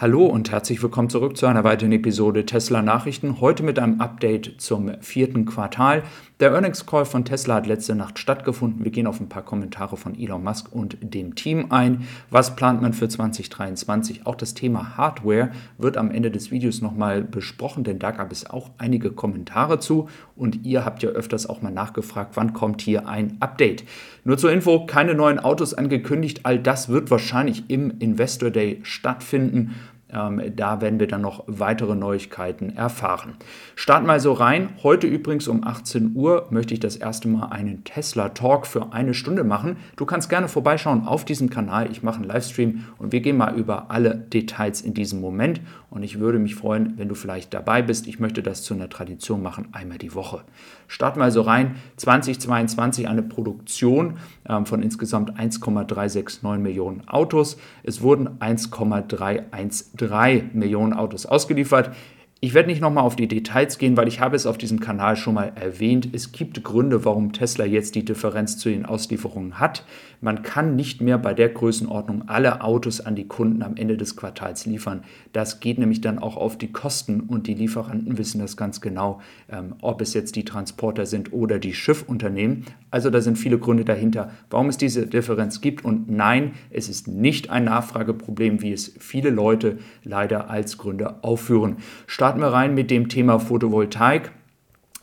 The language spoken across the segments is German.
Hallo und herzlich willkommen zurück zu einer weiteren Episode Tesla Nachrichten. Heute mit einem Update zum vierten Quartal. Der Earnings Call von Tesla hat letzte Nacht stattgefunden. Wir gehen auf ein paar Kommentare von Elon Musk und dem Team ein. Was plant man für 2023? Auch das Thema Hardware wird am Ende des Videos nochmal besprochen, denn da gab es auch einige Kommentare zu und ihr habt ja öfters auch mal nachgefragt, wann kommt hier ein Update. Nur zur Info, keine neuen Autos angekündigt. All das wird wahrscheinlich im Investor Day stattfinden. Ähm, da werden wir dann noch weitere Neuigkeiten erfahren. Starten wir so rein. Heute übrigens um 18 Uhr möchte ich das erste Mal einen Tesla Talk für eine Stunde machen. Du kannst gerne vorbeischauen auf diesem Kanal. Ich mache einen Livestream und wir gehen mal über alle Details in diesem Moment. Und ich würde mich freuen, wenn du vielleicht dabei bist. Ich möchte das zu einer Tradition machen, einmal die Woche. Starten wir also rein. 2022 eine Produktion ähm, von insgesamt 1,369 Millionen Autos. Es wurden 1,313 3 Millionen Autos ausgeliefert. Ich werde nicht nochmal auf die Details gehen, weil ich habe es auf diesem Kanal schon mal erwähnt. Es gibt Gründe, warum Tesla jetzt die Differenz zu den Auslieferungen hat. Man kann nicht mehr bei der Größenordnung alle Autos an die Kunden am Ende des Quartals liefern. Das geht nämlich dann auch auf die Kosten und die Lieferanten wissen das ganz genau, ähm, ob es jetzt die Transporter sind oder die Schiffunternehmen. Also da sind viele Gründe dahinter, warum es diese Differenz gibt. Und nein, es ist nicht ein Nachfrageproblem, wie es viele Leute leider als Gründe aufführen. Start starten wir rein mit dem Thema Photovoltaik.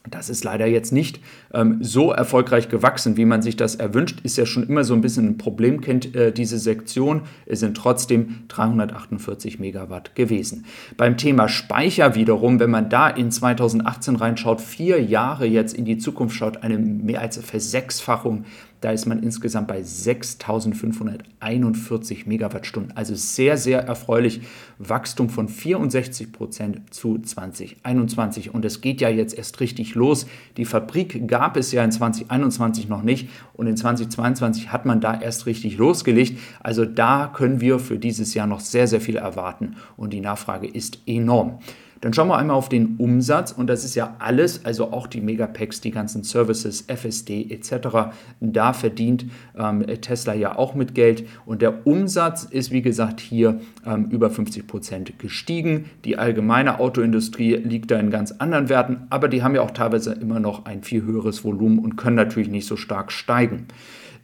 Das ist leider jetzt nicht ähm, so erfolgreich gewachsen, wie man sich das erwünscht. Ist ja schon immer so ein bisschen ein Problem, kennt äh, diese Sektion. Es sind trotzdem 348 Megawatt gewesen. Beim Thema Speicher wiederum, wenn man da in 2018 reinschaut, vier Jahre jetzt in die Zukunft schaut, eine mehr als Versechsfachung da ist man insgesamt bei 6.541 Megawattstunden. Also sehr, sehr erfreulich. Wachstum von 64 Prozent zu 2021. Und es geht ja jetzt erst richtig los. Die Fabrik gab es ja in 2021 noch nicht. Und in 2022 hat man da erst richtig losgelegt. Also da können wir für dieses Jahr noch sehr, sehr viel erwarten. Und die Nachfrage ist enorm. Dann schauen wir einmal auf den Umsatz und das ist ja alles, also auch die Megapacks, die ganzen Services, FSD etc. Da verdient ähm, Tesla ja auch mit Geld und der Umsatz ist wie gesagt hier ähm, über 50 Prozent gestiegen. Die allgemeine Autoindustrie liegt da in ganz anderen Werten, aber die haben ja auch teilweise immer noch ein viel höheres Volumen und können natürlich nicht so stark steigen.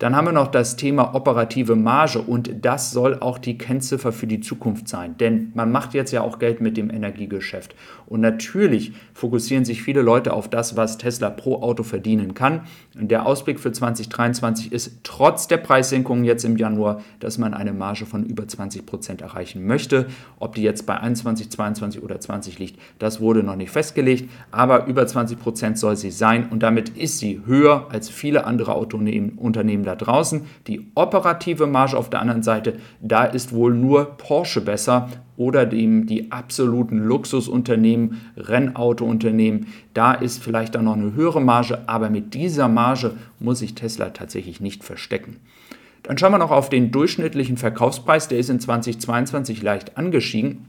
Dann haben wir noch das Thema operative Marge und das soll auch die Kennziffer für die Zukunft sein, denn man macht jetzt ja auch Geld mit dem Energiegeschäft. Und natürlich fokussieren sich viele Leute auf das, was Tesla pro Auto verdienen kann. Und der Ausblick für 2023 ist trotz der Preissenkungen jetzt im Januar, dass man eine Marge von über 20 Prozent erreichen möchte. Ob die jetzt bei 21, 22 oder 20 liegt, das wurde noch nicht festgelegt, aber über 20 Prozent soll sie sein und damit ist sie höher als viele andere Autounternehmen da draußen. Die operative Marge auf der anderen Seite, da ist wohl nur Porsche besser oder dem, die absoluten Luxusunternehmen, Rennautounternehmen. Da ist vielleicht dann noch eine höhere Marge, aber mit dieser Marge muss sich Tesla tatsächlich nicht verstecken. Dann schauen wir noch auf den durchschnittlichen Verkaufspreis. Der ist in 2022 leicht angestiegen.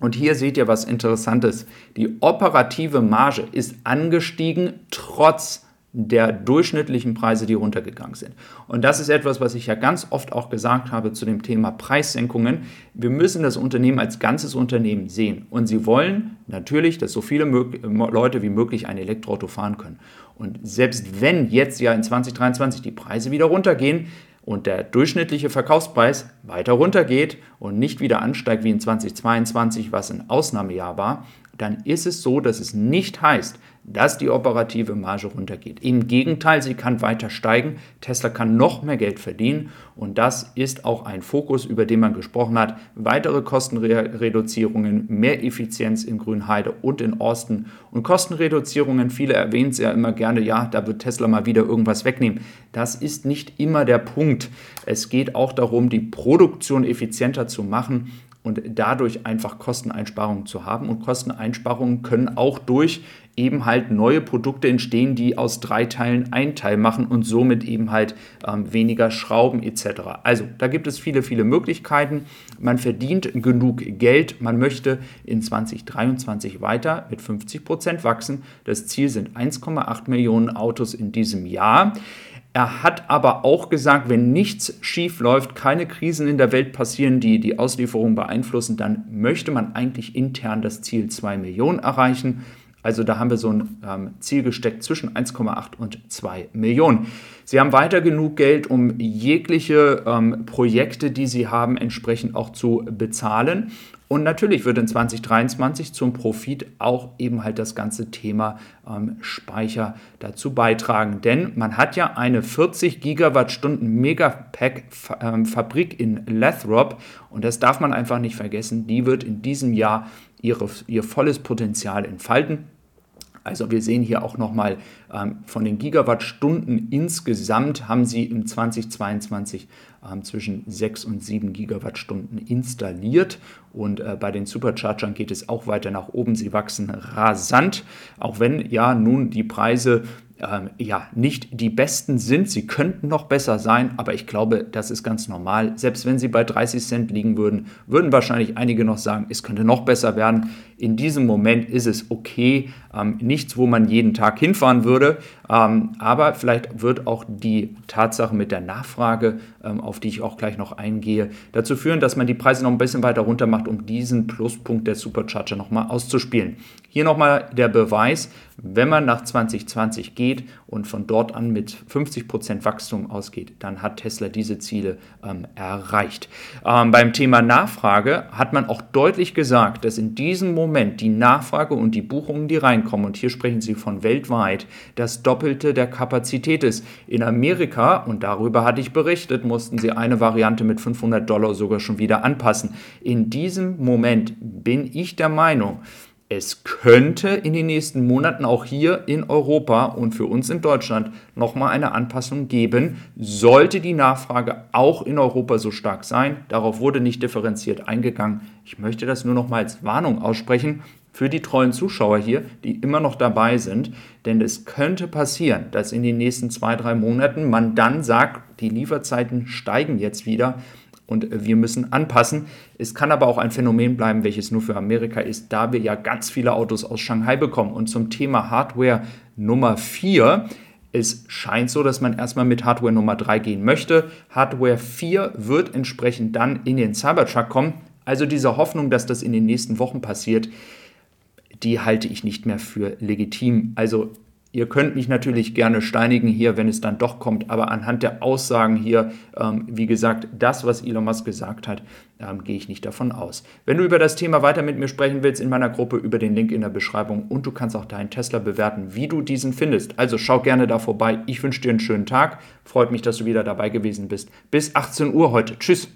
Und hier seht ihr was Interessantes. Die operative Marge ist angestiegen trotz der durchschnittlichen Preise, die runtergegangen sind. Und das ist etwas, was ich ja ganz oft auch gesagt habe zu dem Thema Preissenkungen. Wir müssen das Unternehmen als ganzes Unternehmen sehen. Und sie wollen natürlich, dass so viele Leute wie möglich ein Elektroauto fahren können. Und selbst wenn jetzt ja in 2023 die Preise wieder runtergehen, und der durchschnittliche Verkaufspreis weiter runtergeht und nicht wieder ansteigt wie in 2022, was ein Ausnahmejahr war, dann ist es so, dass es nicht heißt, dass die operative Marge runtergeht. Im Gegenteil, sie kann weiter steigen. Tesla kann noch mehr Geld verdienen und das ist auch ein Fokus, über den man gesprochen hat. Weitere Kostenreduzierungen, mehr Effizienz in Grünheide und in Austin und Kostenreduzierungen. Viele erwähnen es ja immer gerne, ja, da wird Tesla mal wieder irgendwas wegnehmen. Das ist nicht immer der Punkt. Es geht auch darum, die Produktion effizienter zu machen und dadurch einfach Kosteneinsparungen zu haben. Und Kosteneinsparungen können auch durch eben halt neue Produkte entstehen, die aus drei Teilen ein Teil machen und somit eben halt ähm, weniger Schrauben etc. Also da gibt es viele, viele Möglichkeiten. Man verdient genug Geld. Man möchte in 2023 weiter mit 50 Prozent wachsen. Das Ziel sind 1,8 Millionen Autos in diesem Jahr. Er hat aber auch gesagt, wenn nichts schief läuft, keine Krisen in der Welt passieren, die die Auslieferung beeinflussen, dann möchte man eigentlich intern das Ziel 2 Millionen erreichen. Also da haben wir so ein ähm, Ziel gesteckt zwischen 1,8 und 2 Millionen. Sie haben weiter genug Geld, um jegliche ähm, Projekte, die Sie haben, entsprechend auch zu bezahlen. Und natürlich wird in 2023 zum Profit auch eben halt das ganze Thema ähm, Speicher dazu beitragen. Denn man hat ja eine 40 Gigawattstunden Megapack-Fabrik ähm, in Lathrop und das darf man einfach nicht vergessen. Die wird in diesem Jahr ihre, ihr volles Potenzial entfalten. Also wir sehen hier auch nochmal von den Gigawattstunden insgesamt haben sie im 2022 ähm, zwischen 6 und 7 Gigawattstunden installiert. Und äh, bei den Superchargern geht es auch weiter nach oben. Sie wachsen rasant, auch wenn ja nun die Preise ähm, ja, nicht die besten sind. Sie könnten noch besser sein, aber ich glaube, das ist ganz normal. Selbst wenn sie bei 30 Cent liegen würden, würden wahrscheinlich einige noch sagen, es könnte noch besser werden. In diesem Moment ist es okay. Ähm, nichts, wo man jeden Tag hinfahren würde. Minnesota Ähm, aber vielleicht wird auch die Tatsache mit der Nachfrage, ähm, auf die ich auch gleich noch eingehe, dazu führen, dass man die Preise noch ein bisschen weiter runter macht, um diesen Pluspunkt der Supercharger nochmal auszuspielen. Hier nochmal der Beweis, wenn man nach 2020 geht und von dort an mit 50% Wachstum ausgeht, dann hat Tesla diese Ziele ähm, erreicht. Ähm, beim Thema Nachfrage hat man auch deutlich gesagt, dass in diesem Moment die Nachfrage und die Buchungen, die reinkommen, und hier sprechen Sie von weltweit, das Doppelte der Kapazität ist. In Amerika, und darüber hatte ich berichtet, mussten sie eine Variante mit 500 Dollar sogar schon wieder anpassen. In diesem Moment bin ich der Meinung, es könnte in den nächsten Monaten auch hier in Europa und für uns in Deutschland nochmal eine Anpassung geben, sollte die Nachfrage auch in Europa so stark sein. Darauf wurde nicht differenziert eingegangen. Ich möchte das nur noch mal als Warnung aussprechen für die treuen Zuschauer hier, die immer noch dabei sind. Denn es könnte passieren, dass in den nächsten zwei, drei Monaten man dann sagt, die Lieferzeiten steigen jetzt wieder und wir müssen anpassen. Es kann aber auch ein Phänomen bleiben, welches nur für Amerika ist, da wir ja ganz viele Autos aus Shanghai bekommen. Und zum Thema Hardware Nummer 4. Es scheint so, dass man erstmal mit Hardware Nummer 3 gehen möchte. Hardware 4 wird entsprechend dann in den Cybertruck kommen. Also diese Hoffnung, dass das in den nächsten Wochen passiert, die halte ich nicht mehr für legitim. Also Ihr könnt mich natürlich gerne steinigen hier, wenn es dann doch kommt, aber anhand der Aussagen hier, ähm, wie gesagt, das, was Elon Musk gesagt hat, ähm, gehe ich nicht davon aus. Wenn du über das Thema weiter mit mir sprechen willst, in meiner Gruppe über den Link in der Beschreibung und du kannst auch deinen Tesla bewerten, wie du diesen findest. Also schau gerne da vorbei. Ich wünsche dir einen schönen Tag. Freut mich, dass du wieder dabei gewesen bist. Bis 18 Uhr heute. Tschüss.